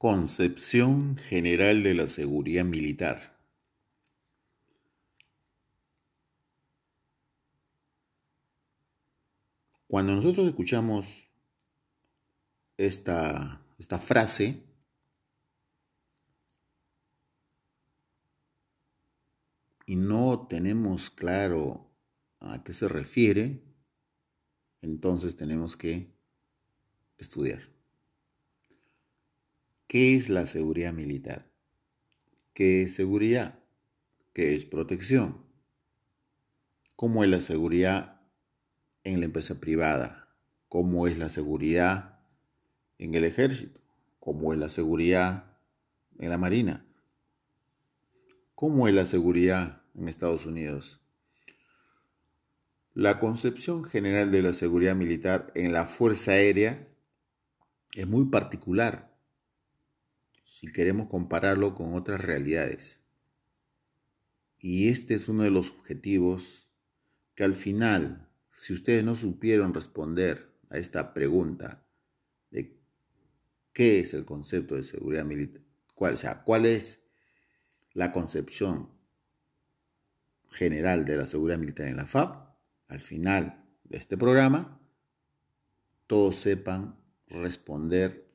Concepción general de la seguridad militar. Cuando nosotros escuchamos esta, esta frase, y no tenemos claro a qué se refiere, entonces tenemos que estudiar. ¿Qué es la seguridad militar? ¿Qué es seguridad? ¿Qué es protección? ¿Cómo es la seguridad en la empresa privada? ¿Cómo es la seguridad en el ejército? ¿Cómo es la seguridad en la marina? ¿Cómo es la seguridad en Estados Unidos? La concepción general de la seguridad militar en la Fuerza Aérea es muy particular si queremos compararlo con otras realidades. Y este es uno de los objetivos que al final, si ustedes no supieron responder a esta pregunta de qué es el concepto de seguridad militar, cuál, o sea, cuál es la concepción general de la seguridad militar en la FAB, al final de este programa, todos sepan responder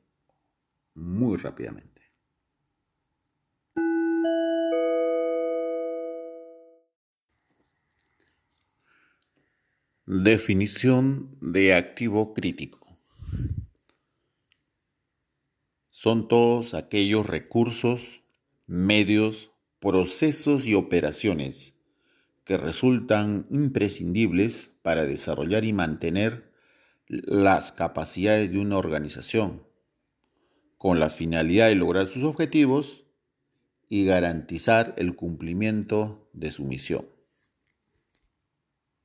muy rápidamente. Definición de activo crítico. Son todos aquellos recursos, medios, procesos y operaciones que resultan imprescindibles para desarrollar y mantener las capacidades de una organización, con la finalidad de lograr sus objetivos y garantizar el cumplimiento de su misión.